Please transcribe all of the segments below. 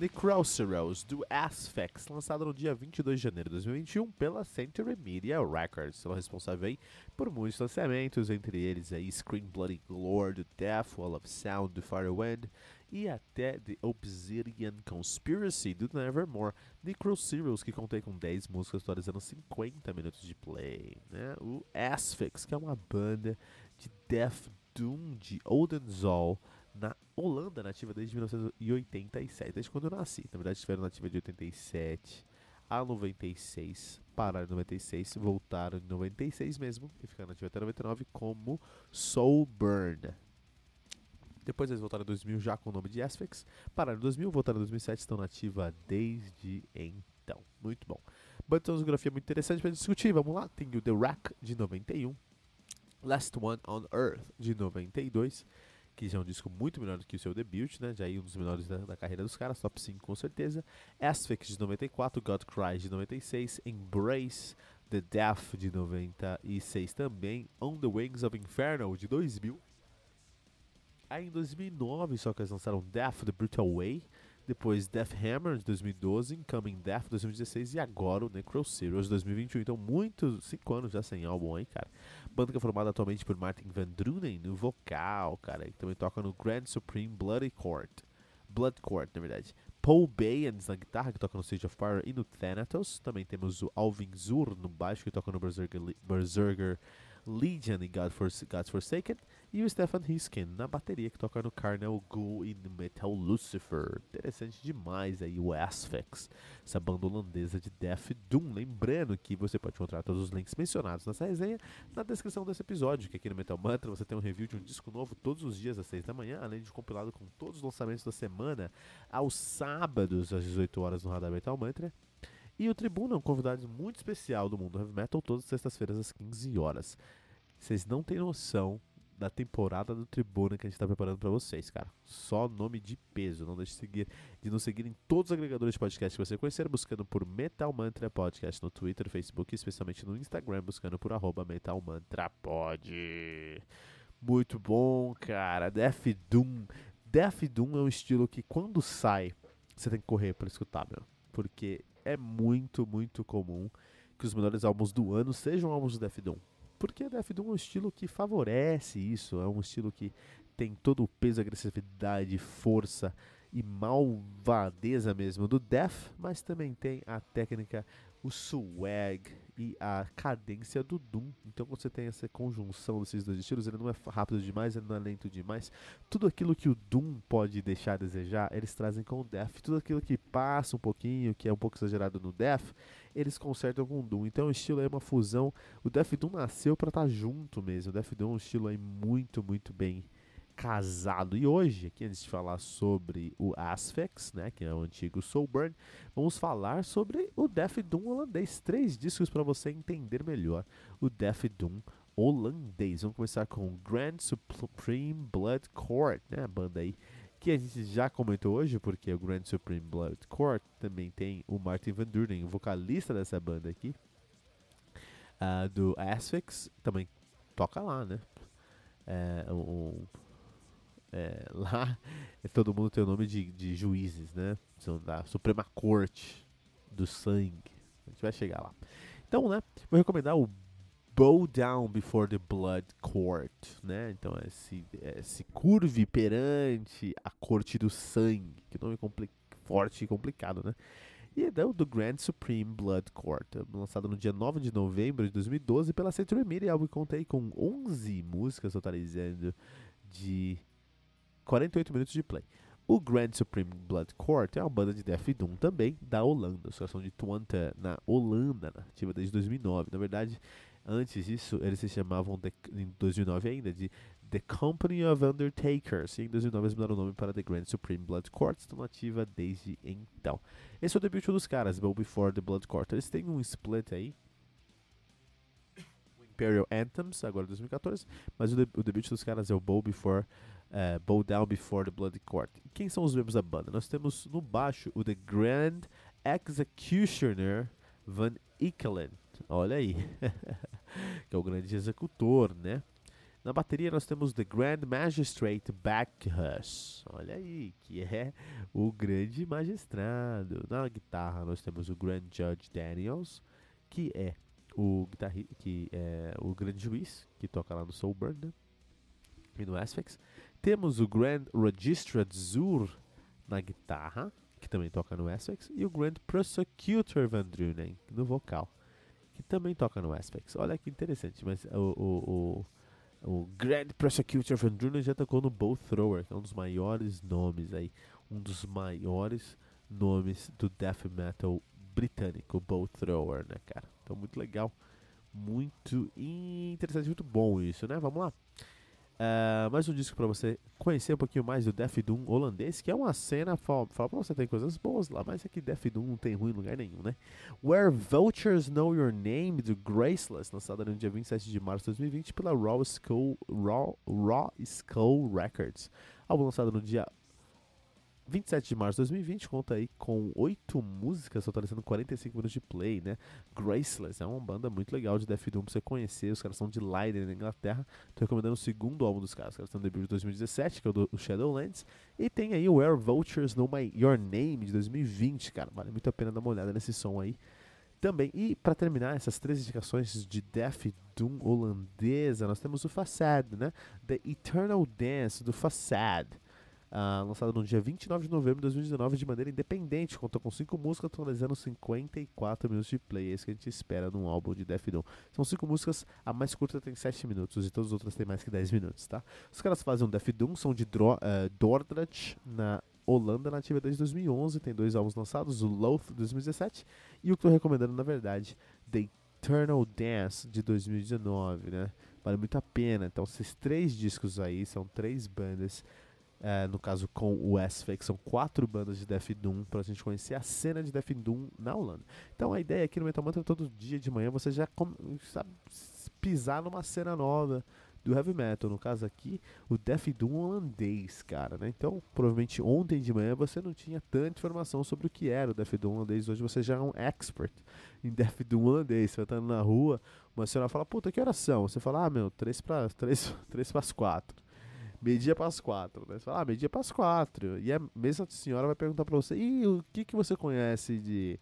Necroceros, do Asphyx, lançado no dia 22 de janeiro de 2021 pela Century Media Records. São responsável aí por muitos lançamentos, entre eles aí Scream Bloody Glory, do Death, Wall of Sound, do Firewind e até The Obsidian Conspiracy, do Nevermore. Necroceros, que contém com 10 músicas totalizando 50 minutos de play. Né? O Asphyx, que é uma banda de Death Doom de Odenzol, na Holanda, nativa desde 1987, desde quando eu nasci. Na verdade, estiveram nativa de 87 a 96, pararam em 96, voltaram em 96 mesmo e ficaram nativa até 99 como Soulburn. Depois eles voltaram em 2000 já com o nome de Asphyx, pararam em 2000, voltaram em 2007, estão nativa desde então. Muito bom. Fotografia muito interessante para discutir, vamos lá. Tem o The Rack de 91, Last One on Earth de 92, que já é um disco muito melhor do que o seu debut, né? Já é um dos melhores da, da, carreira dos caras, top 5 com certeza. Asphyx de 94, God Cries de 96, Embrace, The Death de 96 também, On the Wings of Inferno de 2000. Aí em 2009 só que eles lançaram Death, The Brutal Way, depois Death Hammer de 2012, Coming Death 2016 e agora o Necroceros 2021. Então, muitos, 5 anos já sem álbum aí, cara. Banda que é formada atualmente por Martin Van Drunen no vocal, cara. E também toca no Grand Supreme Bloody Court. Blood Court, na verdade. Paul Bayans na guitarra, que toca no Stage of Fire e no Thanatos. Também temos o Alvin Zur no baixo, que toca no Berserker, Berserker Legion e God For, God's Forsaken, e o Stefan Hisken na bateria que toca no Carnal Ghoul e Metal Lucifer. Interessante demais aí o Asphyx, essa banda holandesa de Death Doom. Lembrando que você pode encontrar todos os links mencionados nessa resenha na descrição desse episódio, que aqui no Metal Mantra você tem um review de um disco novo todos os dias às 6 da manhã, além de um compilado com todos os lançamentos da semana aos sábados às 18 horas no Radar Metal Mantra. E o Tribuna é um convidado muito especial do mundo heavy metal, todas as sextas-feiras às 15 horas. Vocês não têm noção da temporada do Tribuna que a gente está preparando para vocês, cara. Só nome de peso. Não deixe de, seguir, de nos seguir em todos os agregadores de podcast que você conhecer, buscando por Metal Mantra Podcast no Twitter, Facebook especialmente no Instagram, buscando por arroba Metal Mantra Pod. Muito bom, cara. Death Doom. Death Doom é um estilo que quando sai, você tem que correr para escutar, meu. Porque é muito, muito comum que os melhores álbuns do ano sejam álbuns do Death Doom. Porque Death Doom é um estilo que favorece isso, é um estilo que tem todo o peso, agressividade, força e malvadeza mesmo do Death, mas também tem a técnica, o swag e a cadência do Doom. Então você tem essa conjunção desses dois estilos, ele não é rápido demais, ele não é lento demais. Tudo aquilo que o Doom pode deixar a desejar, eles trazem com o Death. Tudo aquilo que passa um pouquinho, que é um pouco exagerado no Death, eles consertam com o Doom. Então o estilo é uma fusão. O Death Doom nasceu para estar tá junto mesmo. O Death Doom é um estilo aí muito, muito bem casado. E hoje, aqui antes de falar sobre o Asphyx, né, que é o antigo Soulburn, vamos falar sobre o Death Doom holandês. Três discos para você entender melhor o Death Doom holandês. Vamos começar com Grand Supreme Blood Court, né, a banda aí que a gente já comentou hoje, porque o Grand Supreme Blood Court também tem o Martin Van Duren, o vocalista dessa banda aqui, uh, do Asphyx, também toca lá, né? É, um, é, lá todo mundo tem o nome de, de juízes, né? São da Suprema Corte do Sangue. A gente vai chegar lá. Então, né? Vou recomendar o Bow Down Before the Blood Court, né? Então, é se, é, se curve perante a Corte do Sangue. Que nome forte e complicado, né? E é do Grand Supreme Blood Court, lançado no dia 9 de novembro de 2012 pela Century Media. álbum contei com 11 músicas totalizando de 48 minutos de play. O Grand Supreme Blood Court é uma banda de Death Doom também da Holanda, associação de Twente na Holanda, ativa desde 2009. Na verdade, antes disso, eles se chamavam, de, em 2009 ainda, de The Company of Undertakers. E em 2009 eles mudaram o nome para The Grand Supreme Blood Court, estão ativa desde então. Esse é o debut dos caras, Bow Before the Blood Court. Eles têm um split aí. Imperial Anthems, agora 2014. Mas o, de o debut dos caras é o Bow Before. Uh, Bow Down Before the Blood Court. Quem são os membros da banda? Nós temos no baixo o The Grand Executioner Van Ikkelen. Olha aí. que é o grande executor, né? Na bateria nós temos The Grand Magistrate Bacchus. Olha aí, que é o grande magistrado. Na guitarra nós temos o Grand Judge Daniels, que é o que é o grande juiz que toca lá no Soulburn, né? E no Asphyx. Temos o Grand Registrar Zur na guitarra, que também toca no Asphyx, e o Grand Prosecutor Van Drunen no vocal, que também toca no Asphyx. Olha que interessante, mas o, o, o o Grand Prosecutor Van Drunen já tocou no Bow Thrower, que é um dos maiores nomes aí, um dos maiores nomes do death metal britânico, Bow Thrower, né, cara? Então muito legal, muito interessante, muito bom isso, né? Vamos lá. Uh, mais um disco para você conhecer um pouquinho mais do Death Doom holandês, que é uma cena, fala, fala pra você, tem coisas boas lá, mas é que Death Doom não tem ruim em lugar nenhum, né? Where Vultures Know Your Name, do Graceless, lançada no dia 27 de março de 2020 pela Raw Skull, Raw, Raw Skull Records. Álbum lançado no dia 27 de março de 2020 conta aí com oito músicas, totalizando 45 minutos de play, né? Graceless é uma banda muito legal de Death Doom pra você conhecer. Os caras são de Leiden, na Inglaterra. Tô recomendando o segundo álbum dos caras. Os caras estão no debut de 2017, que é o do Shadowlands. E tem aí o Where Vultures Know My, Your Name de 2020, cara. Vale muito a pena dar uma olhada nesse som aí também. E para terminar essas três indicações de Death Doom holandesa, nós temos o Facade, né? The Eternal Dance do Facade uh, no dia 29 de novembro de 2019 de maneira independente. Contou com 5 músicas, atualizando 54 minutos de play. É isso que a gente espera num álbum de Death Doom. São 5 músicas, a mais curta tem 7 minutos e todas as outras têm mais que 10 minutos, tá? Os caras fazem um Death Doom, são de Dro uh, Dordrecht, na Holanda, nativa desde 2011. Tem dois álbuns lançados, o Loath, de 2017, e o que eu tô recomendando, na verdade, The Eternal Dance, de 2019, né? Vale muito a pena. Então, esses três discos aí são três bandas é, no caso com o S-Fake, são quatro bandas de Death Doom para a gente conhecer a cena de Death Doom na Holanda. Então a ideia aqui no Metal Mantra todo dia de manhã você já sabe pisar numa cena nova do heavy metal, no caso aqui, o Death Doom holandês, cara, né? Então, provavelmente ontem de manhã você não tinha tanta informação sobre o que era o Death Doom holandês, hoje você já é um expert em Death Doom holandês. Você vai estar na rua, uma senhora fala: "Puta, que oração?" Você fala: "Ah, meu, três para três, três para as quatro meio-dia para as quatro, né? Você fala, ah, meio-dia para as quatro. E a mesma senhora vai perguntar para você, e o que, que você conhece de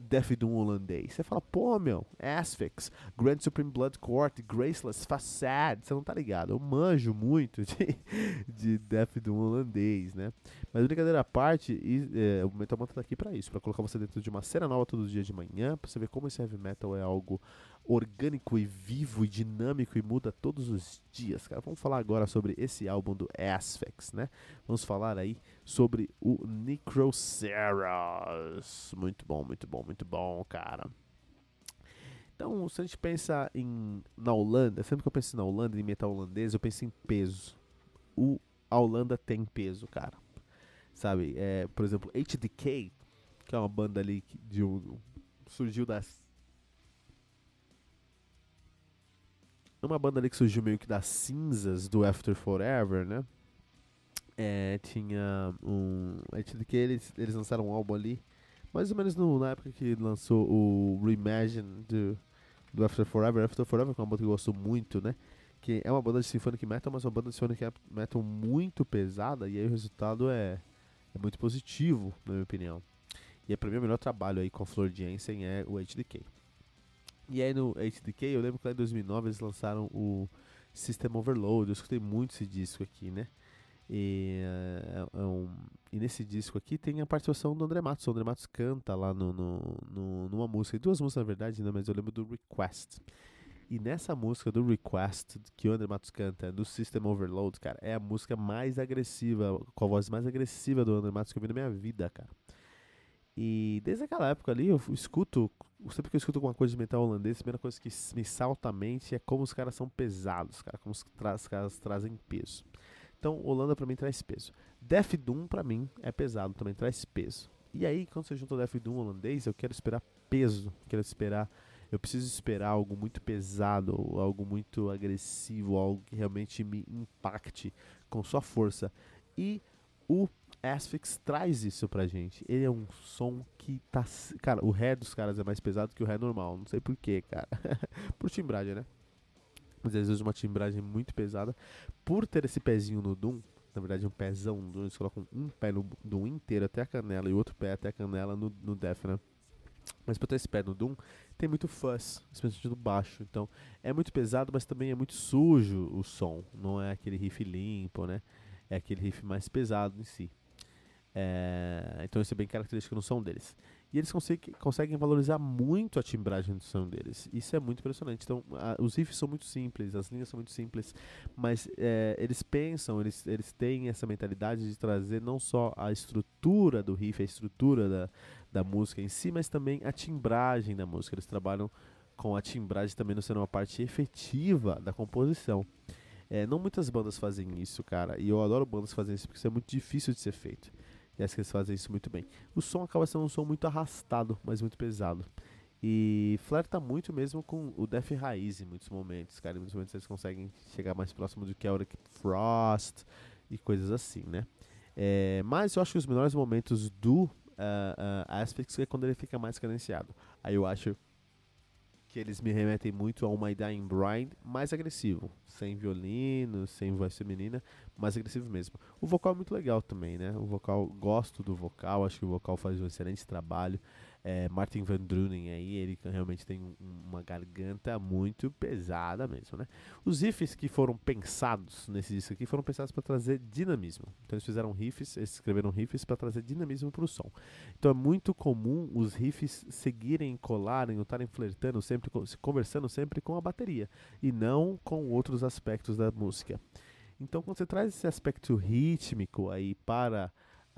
Death Doom holandês? Você fala, pô, meu, Asphyx, Grand Supreme Blood Court, Graceless, Facade, você não tá ligado. Eu manjo muito de, de Death Doom holandês, né? Mas brincadeira à parte, e, é, o Metal Mantra tá aqui pra isso, pra colocar você dentro de uma cena nova todo dia de manhã, pra você ver como esse heavy metal é algo orgânico e vivo e dinâmico e muda todos os dias, cara. Vamos falar agora sobre esse álbum do Asphyx, né? Vamos falar aí sobre o Necroceros. Muito bom, muito bom, muito bom, cara. Então, se a gente pensa em na Holanda, sempre que eu penso na Holanda, em metal holandês, eu penso em peso. O, a Holanda tem peso, cara. Sabe? É, por exemplo, HDK, que é uma banda ali de um, surgiu das uma banda ali que surgiu meio que das cinzas do After Forever, né? É, tinha um. Que eles, eles lançaram um álbum ali, mais ou menos no, na época que lançou o Reimagine do, do After Forever. After Forever é uma banda que eu gosto muito, né? Que é uma banda de symphonic metal, mas uma banda de symphonic metal muito pesada, e aí o resultado é, é muito positivo, na minha opinião. E é pra mim o melhor trabalho aí com a Flor Jensen é o HDK. E aí no HDK, eu lembro que lá em 2009 eles lançaram o System Overload. Eu escutei muito esse disco aqui, né? E, é, é um, e nesse disco aqui tem a participação do André Matos. O André Matos canta lá no, no, no, numa música, duas músicas na verdade, né? mas eu lembro do Request. E nessa música do Request, que o André Matos canta, do System Overload, cara, é a música mais agressiva, com a voz mais agressiva do André Matos que eu vi na minha vida, cara. E desde aquela época ali, eu escuto, sempre que eu escuto alguma coisa de metal holandês, a primeira coisa que me salta à mente é como os caras são pesados, cara, como os, tra os caras trazem peso. Então, Holanda para mim traz peso. Death Doom para mim é pesado, também traz peso. E aí, quando você junta o Death Doom holandês, eu quero esperar peso, quero esperar eu preciso esperar algo muito pesado, algo muito agressivo, algo que realmente me impacte com sua força. E o Asphyx traz isso pra gente. Ele é um som que tá. Cara, o ré dos caras é mais pesado que o ré normal. Não sei porquê, cara. Por timbragem, né? Mas às vezes uma timbragem muito pesada. Por ter esse pezinho no Doom, na verdade um pezão no Doom, eles colocam um pé no Doom inteiro até a canela e outro pé até a canela no, no Death, né? Mas pra ter esse pé no Doom, tem muito fuzz, especialmente no baixo. Então é muito pesado, mas também é muito sujo o som. Não é aquele riff limpo, né? É aquele riff mais pesado em si. É, então isso é bem característico no som deles. E eles conseguem, conseguem valorizar muito a timbragem do som deles. Isso é muito impressionante. Então, a, os riffs são muito simples, as linhas são muito simples, mas é, eles pensam, eles, eles têm essa mentalidade de trazer não só a estrutura do riff, a estrutura da, da música em si, mas também a timbragem da música. Eles trabalham com a timbragem também não sendo uma parte efetiva da composição. É, não muitas bandas fazem isso, cara, e eu adoro bandas fazem isso porque isso é muito difícil de ser feito. Acho que eles fazem isso muito bem. O som acaba sendo um som muito arrastado, mas muito pesado. E flerta muito mesmo com o Def Raiz em muitos momentos, cara. Em muitos momentos eles conseguem chegar mais próximo do que a Auric Frost e coisas assim, né? É, mas eu acho que os melhores momentos do uh, uh, Aspects é quando ele fica mais cadenciado. Aí eu acho que eles me remetem muito ao My Dying Bride, mais agressivo, sem violino, sem voz feminina, mais agressivo mesmo. O vocal é muito legal também, né? O vocal, gosto do vocal, acho que o vocal faz um excelente trabalho é, Martin Van Drunen aí, ele realmente tem um, uma garganta muito pesada mesmo, né? Os riffs que foram pensados nesse disco aqui foram pensados para trazer dinamismo. Então eles fizeram riffs, eles escreveram riffs para trazer dinamismo para o som. Então é muito comum os riffs seguirem, colarem, ou estarem flertando sempre, conversando sempre com a bateria e não com outros aspectos da música. Então quando você traz esse aspecto rítmico aí para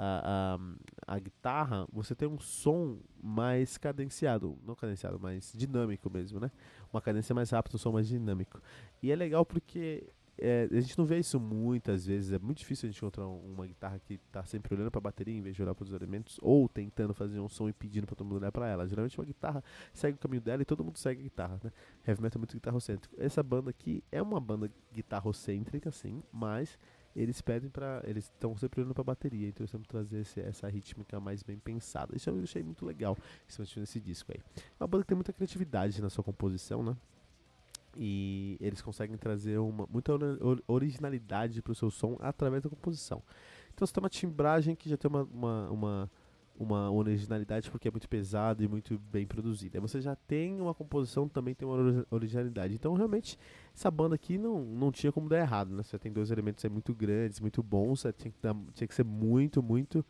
a, a, guitarra, você tem um som mais cadenciado, não cadenciado, mas dinâmico mesmo, né? Uma cadência mais rápida, um som mais dinâmico. E é legal porque é, a gente não vê isso muitas vezes, é muito difícil a gente encontrar uma guitarra que está sempre olhando para a bateria em vez de olhar para os elementos, ou tentando fazer um som e pedindo para todo mundo olhar para ela. Geralmente uma guitarra segue o caminho dela e todo mundo segue a guitarra, né? Heavy metal é muito guitarrocêntrico. Essa banda aqui é uma banda guitarrocêntrica, sim, mas eles pedem para eles estão sempre olhando para bateria, então eles que trazer esse, essa rítmica mais bem pensada. Isso eu achei muito legal, principalmente nesse disco aí. É uma banda que tem muita criatividade na sua composição, né? E eles conseguem trazer uma, muita originalidade para o seu som através da composição. Então você tem uma timbragem que já tem uma, uma, uma uma originalidade porque é muito pesado e muito bem produzida. Aí você já tem uma composição também tem uma originalidade. Então realmente essa banda aqui não, não tinha como dar errado, né? Você tem dois elementos aí muito grandes, muito bons, você tinha que, dar, tinha que ser muito, muito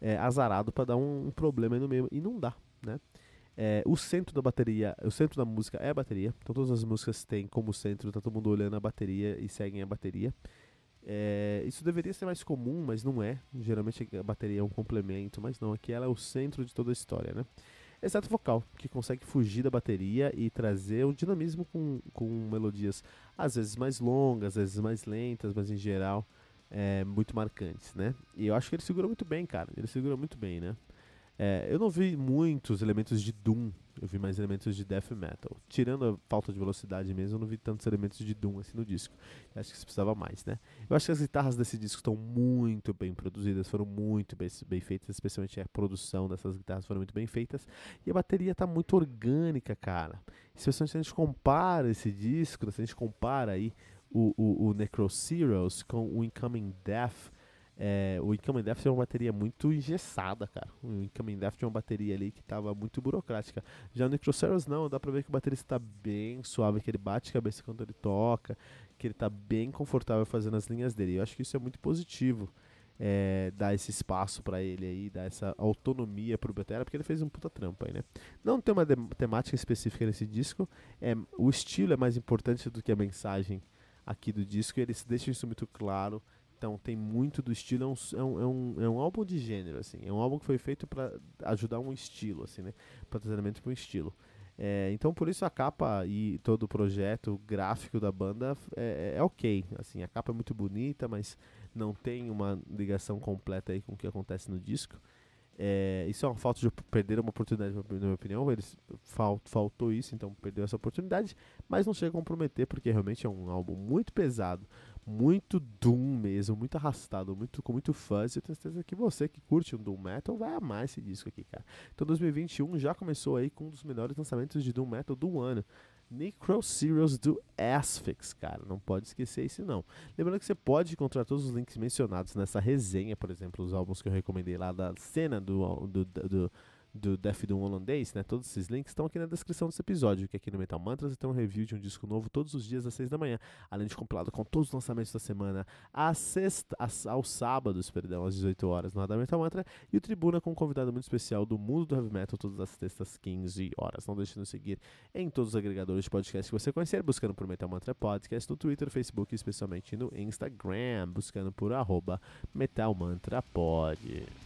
é, azarado para dar um, um, problema aí no meio e não dá, né? É, o centro da bateria, o centro da música é a bateria. Então todas as músicas têm como centro, tá todo mundo olhando a bateria e seguem a bateria. É, isso deveria ser mais comum, mas não é. Geralmente a bateria é um complemento, mas não. Aqui ela é o centro de toda a história, né? Exceto o vocal, que consegue fugir da bateria e trazer o dinamismo com, com melodias às vezes mais longas, às vezes mais lentas, mas em geral é, muito marcantes, né? E eu acho que ele segura muito bem, cara. Ele segura muito bem, né? É, eu não vi muitos elementos de Doom, eu vi mais elementos de Death Metal. Tirando a falta de velocidade mesmo, eu não vi tantos elementos de Doom assim no disco. Eu acho que se precisava mais, né? Eu acho que as guitarras desse disco estão muito bem produzidas, foram muito bem, bem, feitas, especialmente a produção dessas guitarras foram muito bem feitas. E a bateria está muito orgânica, cara. Especialmente se a gente compara esse disco, se a gente compara aí o, o, o Necro com o Incoming Death é, o Incoming Death tinha uma bateria muito engessada, cara. O Incoming Death tinha uma bateria ali que tava muito burocrática. Já no Necroceros não, dá pra ver que o baterista tá bem suave, que ele bate a cabeça quando ele toca, que ele tá bem confortável fazendo as linhas dele. Eu acho que isso é muito positivo. É, dar esse espaço para ele aí, dar essa autonomia pro Betera, porque ele fez um puta trampo aí, né? Não tem uma temática específica nesse disco, é, o estilo é mais importante do que a mensagem aqui do disco, e eles deixam isso muito claro Então tem muito do estilo, é um, é um, é um, é um álbum de gênero, assim. É um álbum que foi feito para ajudar um estilo, assim, né? Para treinamento para um estilo. É, então por isso a capa e todo o projeto gráfico da banda é, é, ok. Assim, a capa é muito bonita, mas não tem uma ligação completa aí com o que acontece no disco. É, isso é uma falta de perder uma oportunidade, na minha opinião. Eles fal, faltou isso, então perdeu essa oportunidade, mas não chega a comprometer porque realmente é um álbum muito pesado, muito doom mesmo, muito arrastado, muito com muito fuzz. Eu tenho certeza que você que curte um doom metal vai amar esse disco aqui, cara. Então 2021 já começou aí com um dos melhores lançamentos de doom metal do ano. Necro Serials do Asphyx, cara. Não pode esquecer isso não. Lembrando que você pode encontrar todos os links mencionados nessa resenha, por exemplo, os álbuns que eu recomendei lá da cena do, do, do do Death Doom holandês, né? Todos esses links estão aqui na descrição desse episódio, que aqui no Metal Mantras tem um review de um disco novo todos os dias às 6 da manhã, além de compilado com todos os lançamentos da semana às sexta, às, aos sábados, perdão, às 18 horas no Radar Metal Mantra, e o Tribuna com um convidado muito especial do mundo do heavy metal todas as sextas 15 horas. Não deixe de nos seguir em todos os agregadores de podcast que você conhecer, buscando por Metal Mantra Podcast no Twitter, Facebook e especialmente no Instagram, buscando por arroba Metal Mantra Pod.